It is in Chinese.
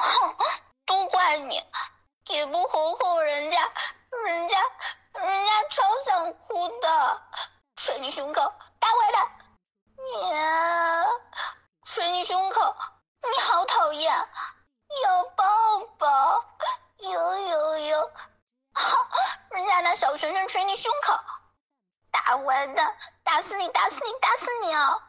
哼，都怪你，也不哄哄人家人家人家超想哭的，捶你胸口，大坏蛋。你捶你胸口，你好讨厌，要抱抱，有有有，好，人家拿小拳拳捶你胸口，大坏蛋，打死你打死你打死你哦。